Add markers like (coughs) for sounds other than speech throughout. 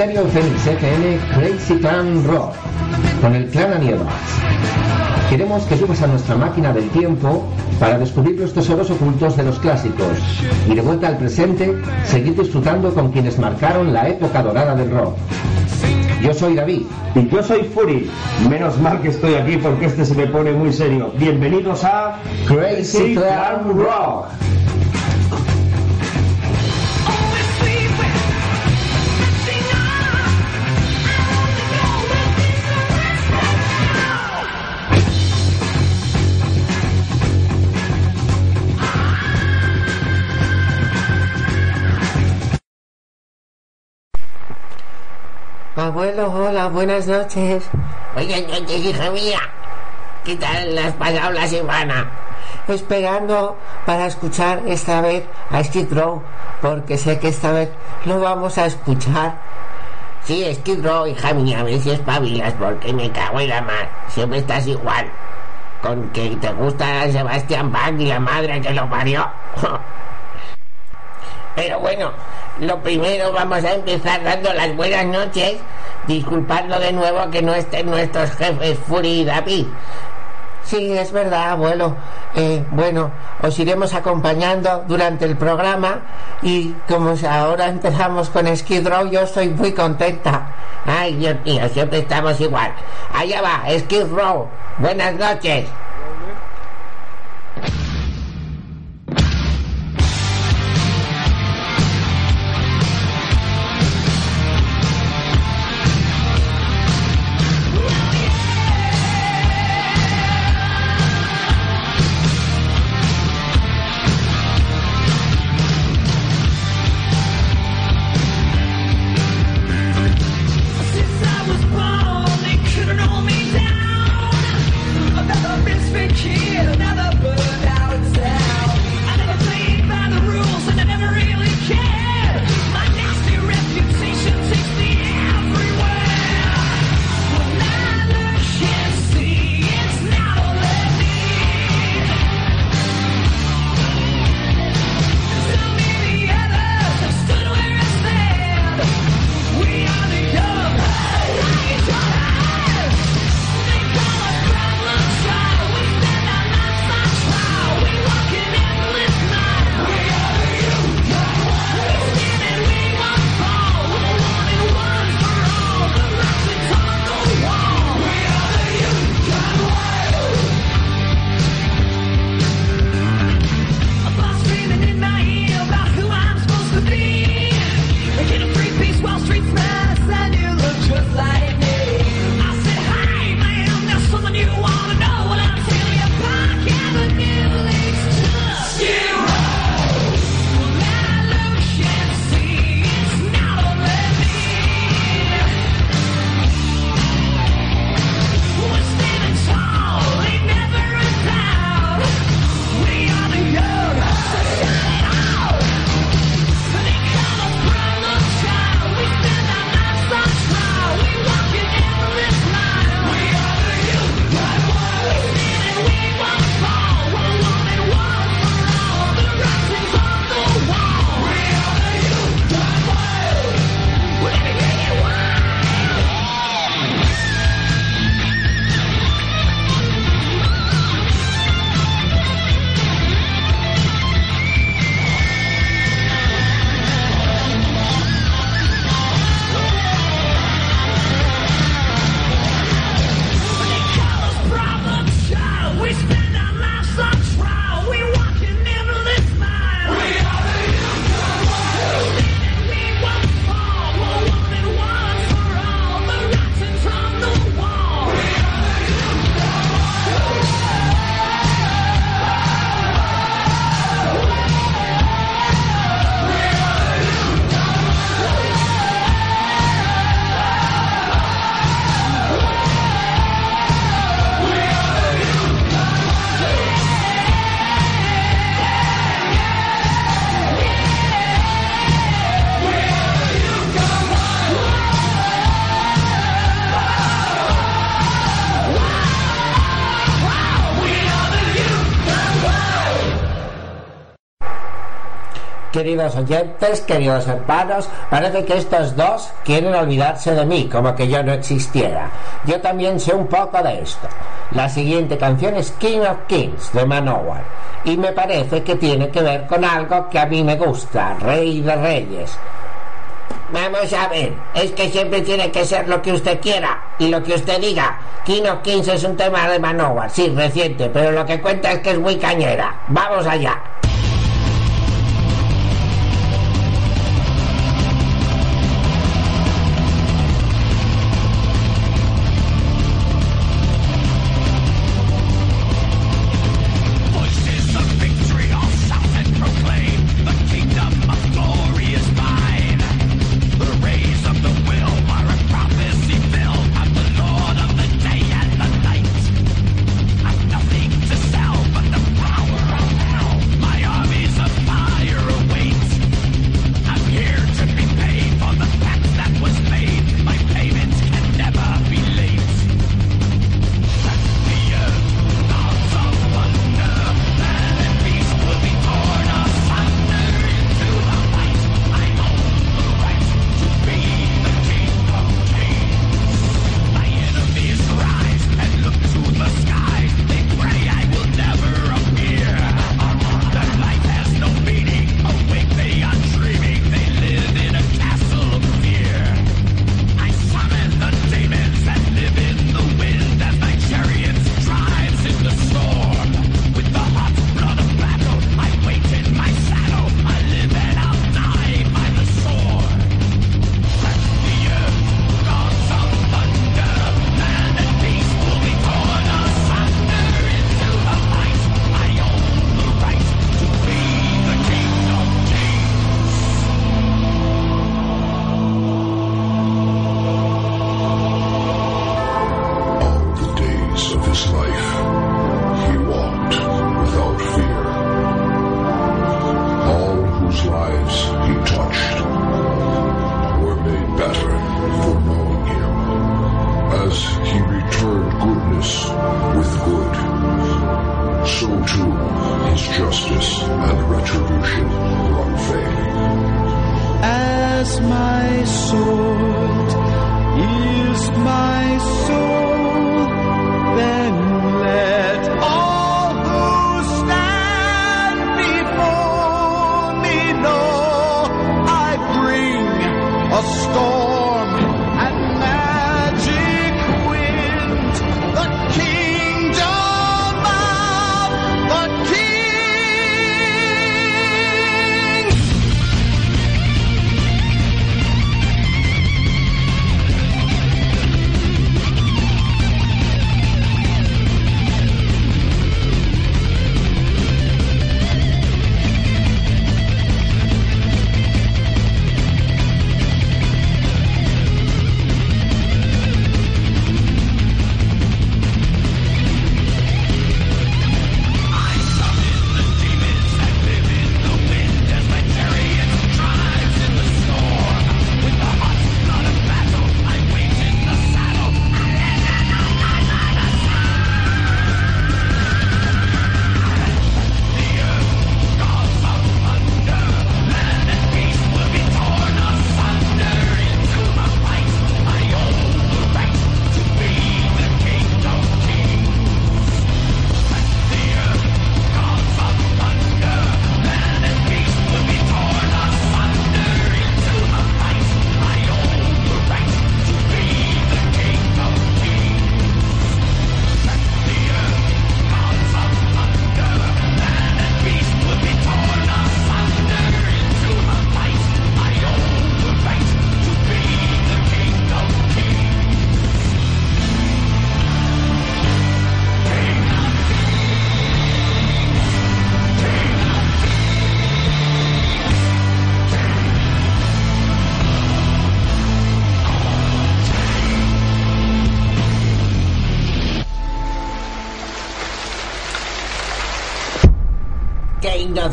Stereo Phoenix FM Crazy Clan Rock con el clan Anievas. Queremos que subas a nuestra máquina del tiempo para descubrir los tesoros ocultos de los clásicos y de vuelta al presente seguir disfrutando con quienes marcaron la época dorada del rock. Yo soy David. Y yo soy Fury. Menos mal que estoy aquí porque este se me pone muy serio. Bienvenidos a Crazy Clan Rock. Abuelo, hola, buenas noches. Buenas noches, hija mía. ¿Qué tal has pasado la semana? Esperando para escuchar esta vez a Skid Row, porque sé que esta vez lo vamos a escuchar. Sí, Skid Row, hija mía, a ver si espabilas, porque me cago en la mar. Siempre estás igual. Con que te gusta Sebastián Bach y la madre que lo parió. Pero bueno, lo primero vamos a empezar dando las buenas noches, disculpando de nuevo que no estén nuestros jefes Fury y David. Sí, es verdad, abuelo. Eh, bueno, os iremos acompañando durante el programa y como ahora empezamos con Skid Row, yo estoy muy contenta. Ay, Dios mío, siempre estamos igual. Allá va, Skid Row. Buenas noches. Queridos oyentes, queridos hermanos, parece que estos dos quieren olvidarse de mí, como que yo no existiera. Yo también sé un poco de esto. La siguiente canción es King of Kings de Manowar y me parece que tiene que ver con algo que a mí me gusta, Rey de Reyes. Vamos a ver, es que siempre tiene que ser lo que usted quiera y lo que usted diga. King of Kings es un tema de Manowar, sí, reciente, pero lo que cuenta es que es muy cañera. Vamos allá.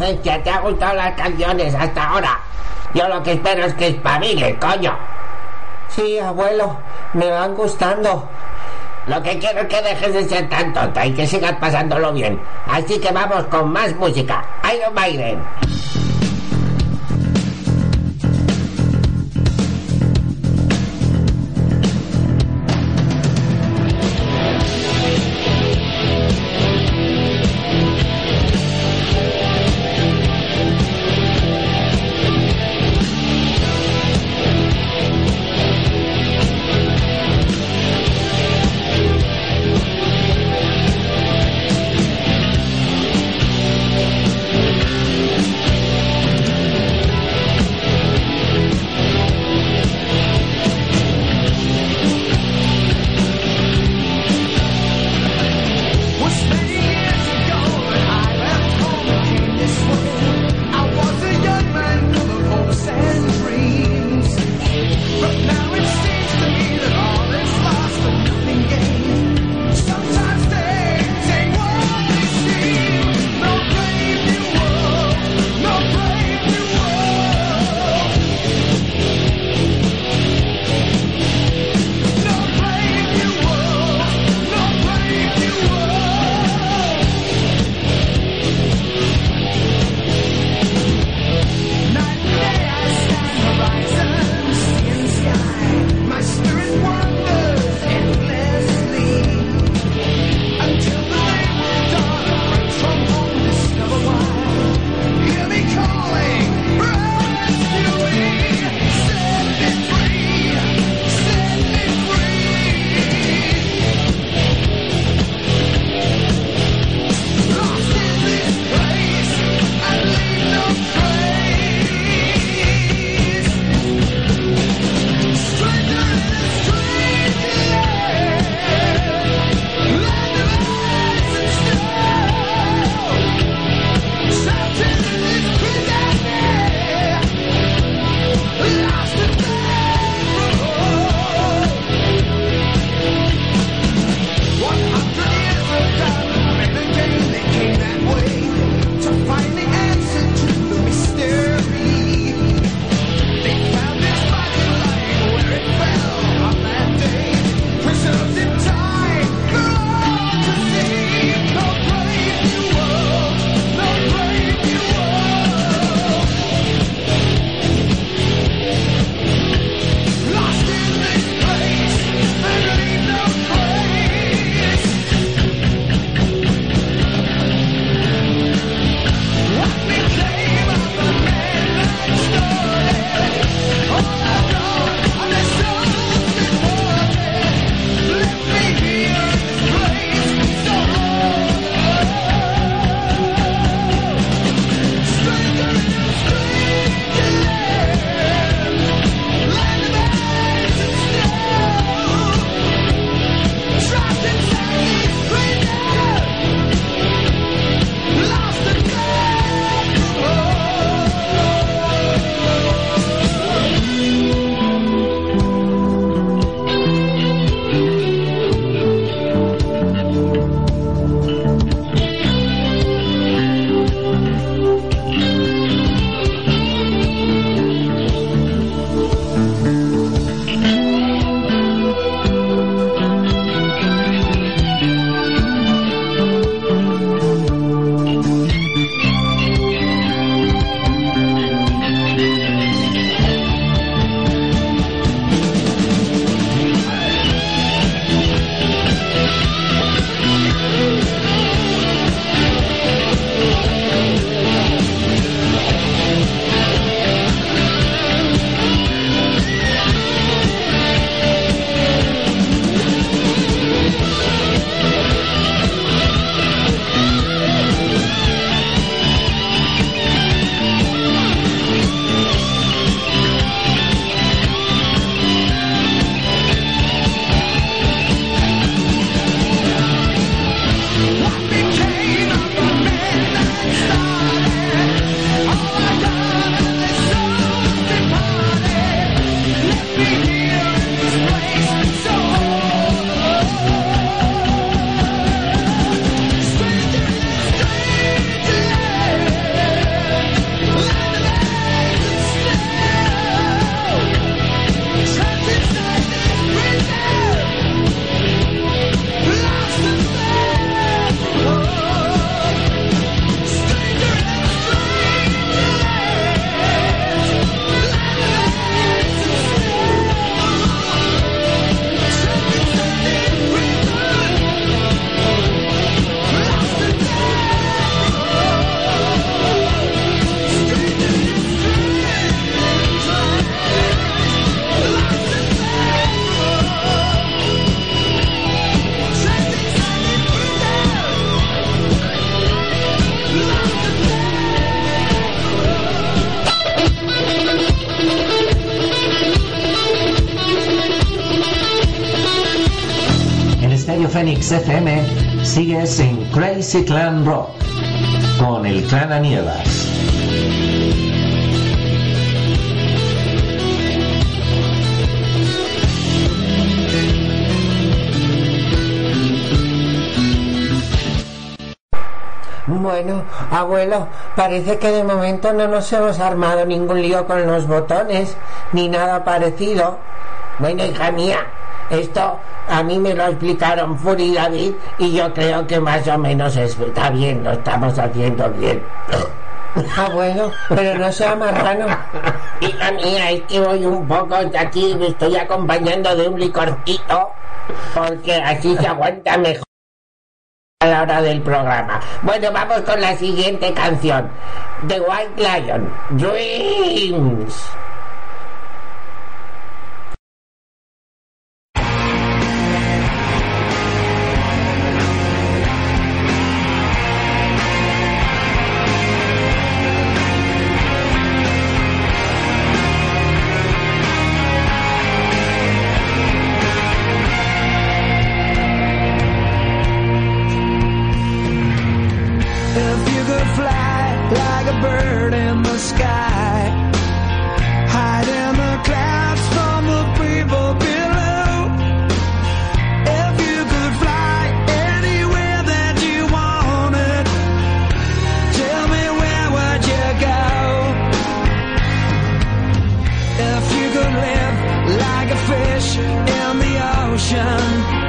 Inocencia, te ha gustado las canciones hasta ahora. Yo lo que espero es que espabile, coño. Sí, abuelo, me van gustando. Lo que quiero es que dejes de ser tan tonta y que sigas pasándolo bien. Así que vamos con más música. Iron Maiden. Phoenix FM sigues en Crazy Clan Rock con el clan Anielas. Bueno, abuelo, parece que de momento no nos hemos armado ningún lío con los botones, ni nada parecido. Bueno, hija mía, esto a mí me lo explicaron Fury y David y yo creo que más o menos está bien, lo estamos haciendo bien. (laughs) Abuelo, pero no sea marrano. (laughs) Hija mía, es que voy un poco de aquí, me estoy acompañando de un licorcito, porque así se aguanta mejor a la hora del programa. Bueno, vamos con la siguiente canción. The White Lion, Dreams. fish in the ocean.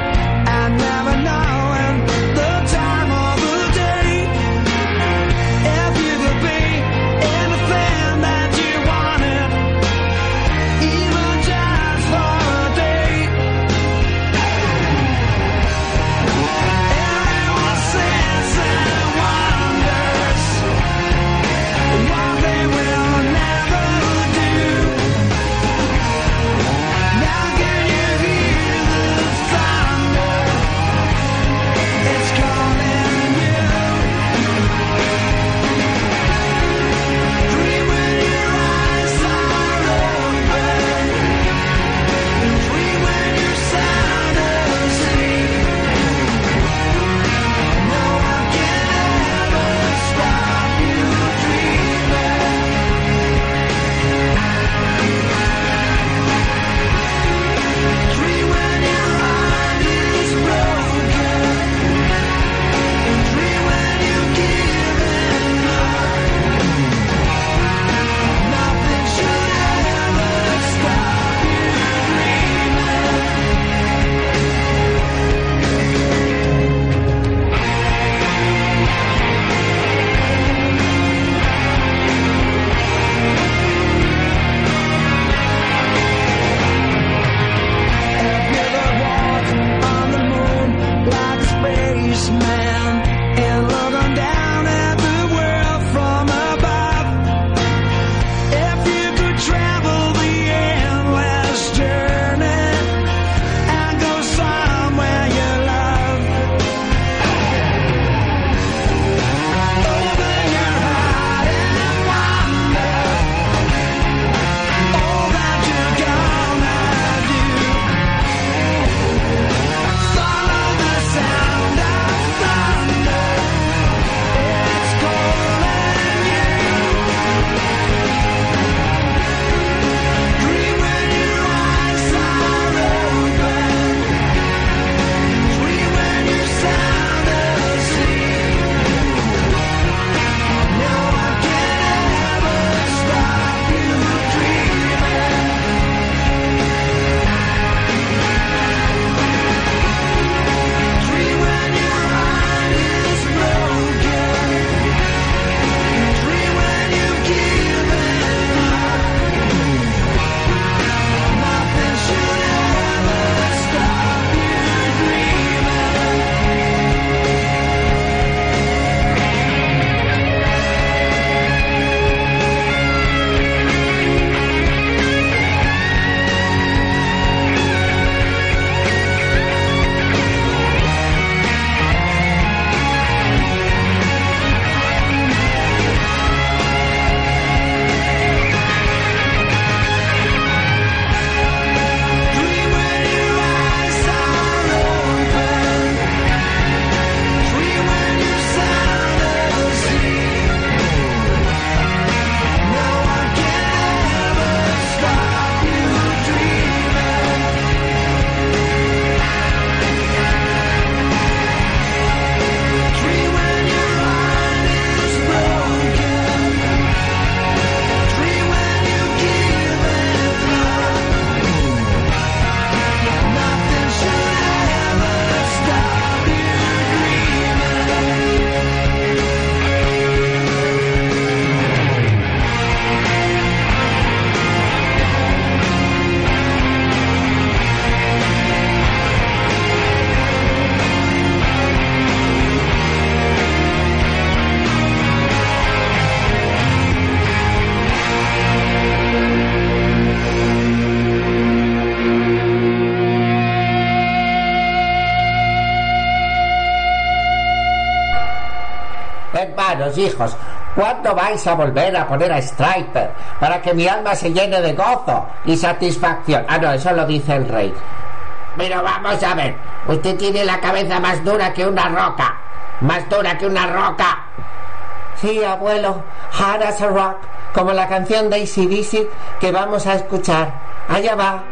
Hijos, ¿cuándo vais a volver a poner a Striper para que mi alma se llene de gozo y satisfacción? Ah, no, eso lo dice el rey. Pero vamos a ver, usted tiene la cabeza más dura que una roca. Más dura que una roca. Sí, abuelo, hard as a rock, como la canción de ACDC que vamos a escuchar. Allá va.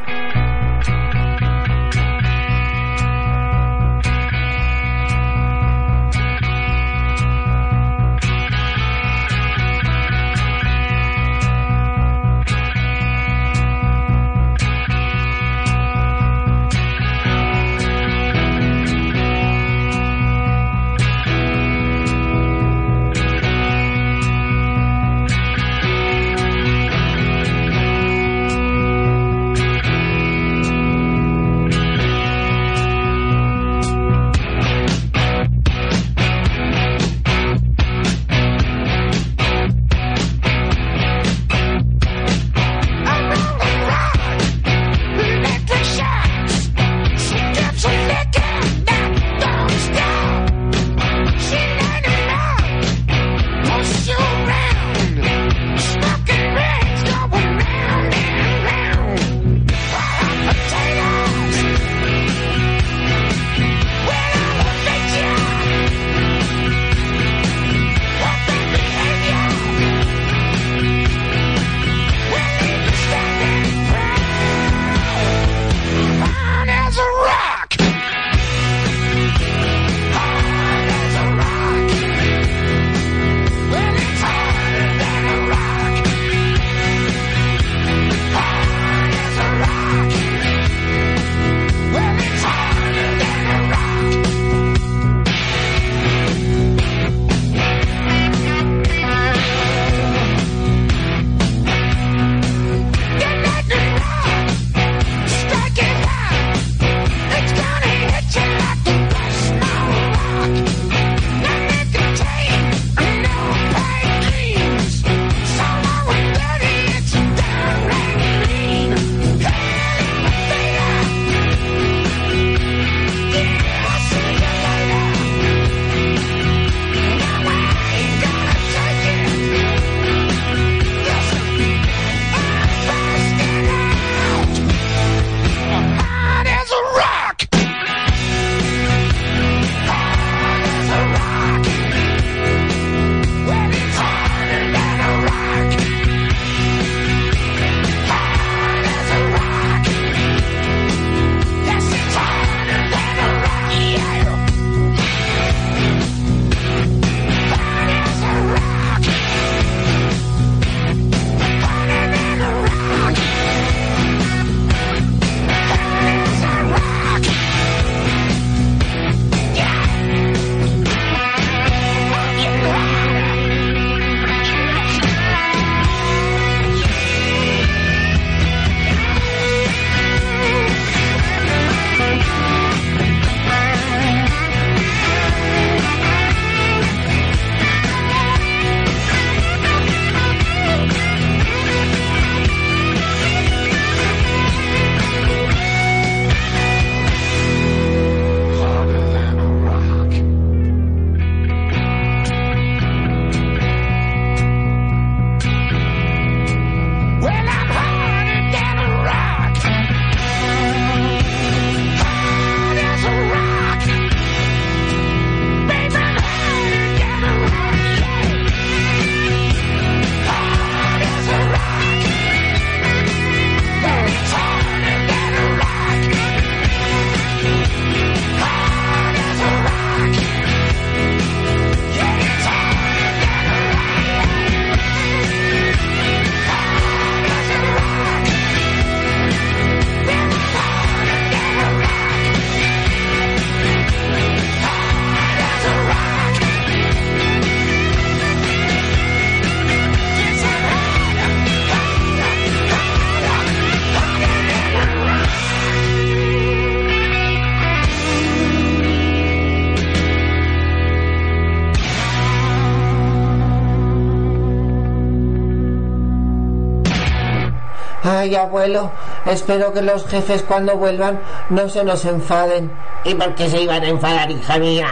Ay, abuelo, espero que los jefes cuando vuelvan no se nos enfaden. ¿Y por qué se iban a enfadar, hija mía?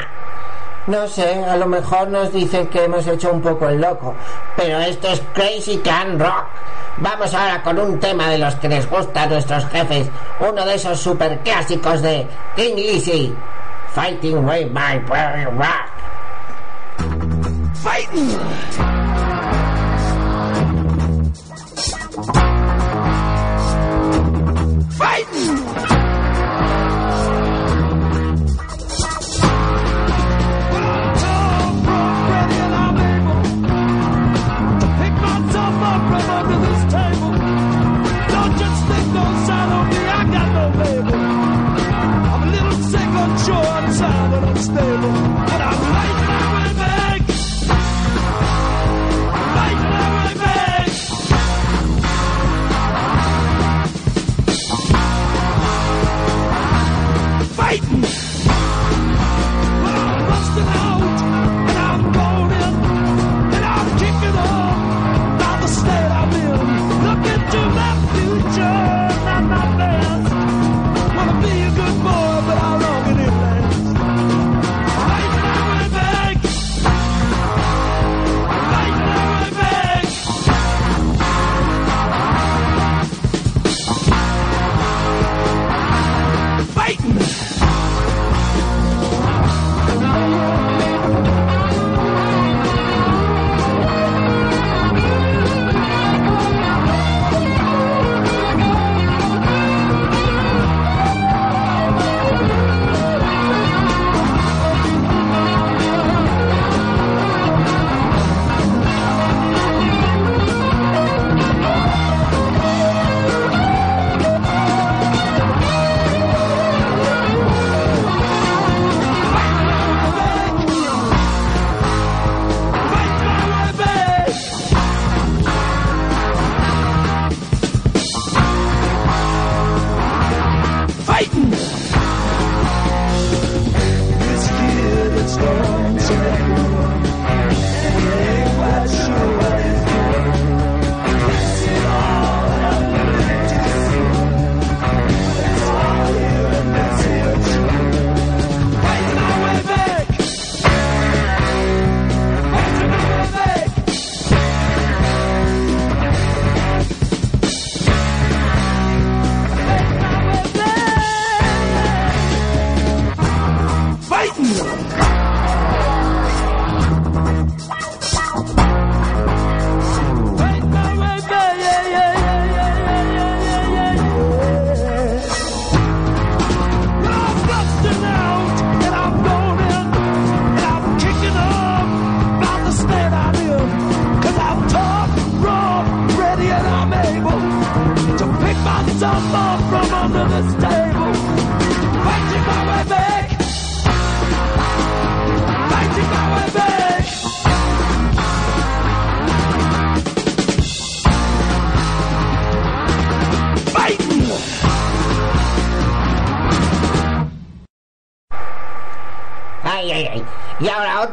No sé, a lo mejor nos dicen que hemos hecho un poco el loco. Pero esto es Crazy Can Rock. Vamos ahora con un tema de los que les gusta a nuestros jefes. Uno de esos super clásicos de King Lizzy. Fighting Way by Rock. Fighting!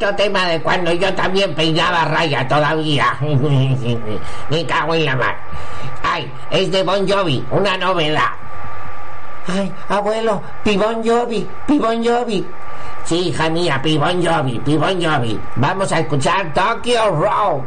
Otro tema de cuando yo también peinaba raya todavía. (laughs) Me cago en la mar. Ay, es de Bon Jovi, una novedad. Ay, abuelo, Pibon Jovi, Pibon Jovi. Sí, hija mía, Pibon Jovi, Pibon Jovi. Vamos a escuchar Tokyo Road.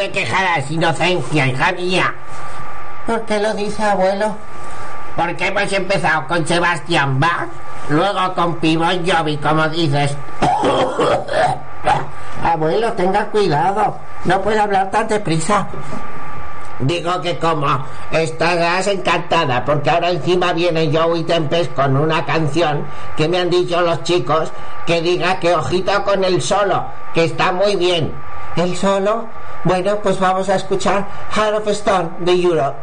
Te quejarás, inocencia, hija mía. ¿Por qué lo dice abuelo? Porque hemos empezado con Sebastián Bach, luego con Pibon Jovi, como dices. (coughs) Abuelo, tenga cuidado. No puede hablar tan deprisa. Digo que como estarás encantada, porque ahora encima viene Joey Tempest con una canción que me han dicho los chicos que diga que ojito con el solo, que está muy bien. ¿El solo? Bueno, pues vamos a escuchar Heart of Stone de Europe.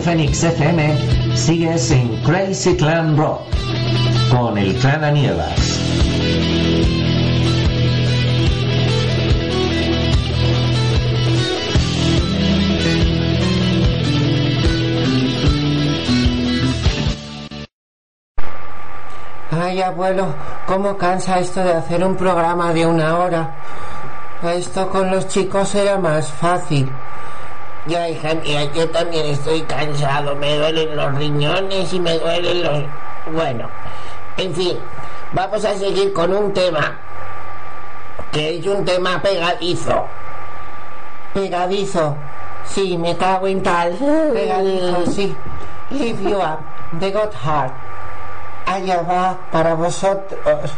Fénix FM sigues en Crazy Clan Rock con el Clan Anievas. Ay, abuelo, cómo cansa esto de hacer un programa de una hora. Esto con los chicos era más fácil. Ya, hija mía, yo también estoy cansado. Me duelen los riñones y me duelen los... Bueno, en fin, vamos a seguir con un tema que es un tema pegadizo. Pegadizo. Sí, me cago en tal. Pegadizo, sí. Live you up. The God Heart. Allá va para vosotros.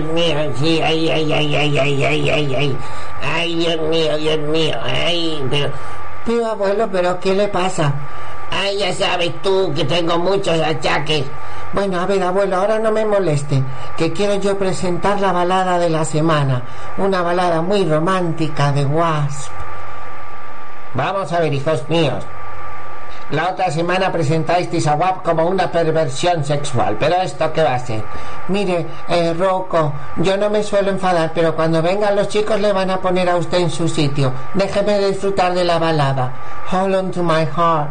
Dios mío, sí, ay, ay, ay, ay, ay, ay, ay, ay. Ay, Dios mío, Dios mío, ay, pero, Pero abuelo, ¿pero qué le pasa? ay, ya sabes tú que tengo muchos achaques. Bueno, a ver, abuelo, ahora no me moleste, que quiero yo presentar la balada de la semana. Una balada muy romántica de Wasp. Vamos a ver, hijos míos. La otra semana presentasteis a WAP como una perversión sexual, pero ¿esto qué va a ser? Mire, eh, Rocco, yo no me suelo enfadar, pero cuando vengan los chicos le van a poner a usted en su sitio. Déjeme disfrutar de la balada. Hold on to my heart.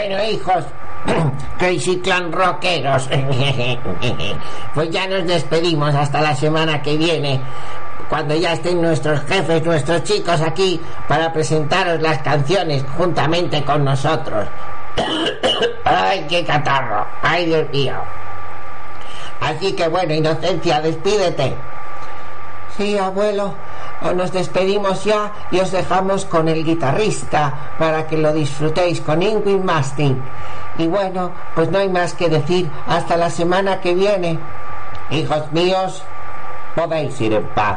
Bueno, hijos, (clears throat) Clan Rockeros, (laughs) pues ya nos despedimos hasta la semana que viene, cuando ya estén nuestros jefes, nuestros chicos aquí, para presentaros las canciones juntamente con nosotros. (coughs) ¡Ay, qué catarro! ¡Ay, Dios mío! Así que bueno, Inocencia, despídete. Sí, abuelo, nos despedimos ya y os dejamos con el guitarrista para que lo disfrutéis con Ingrid Mastin. Y bueno, pues no hay más que decir hasta la semana que viene. Hijos míos, podéis ir en paz.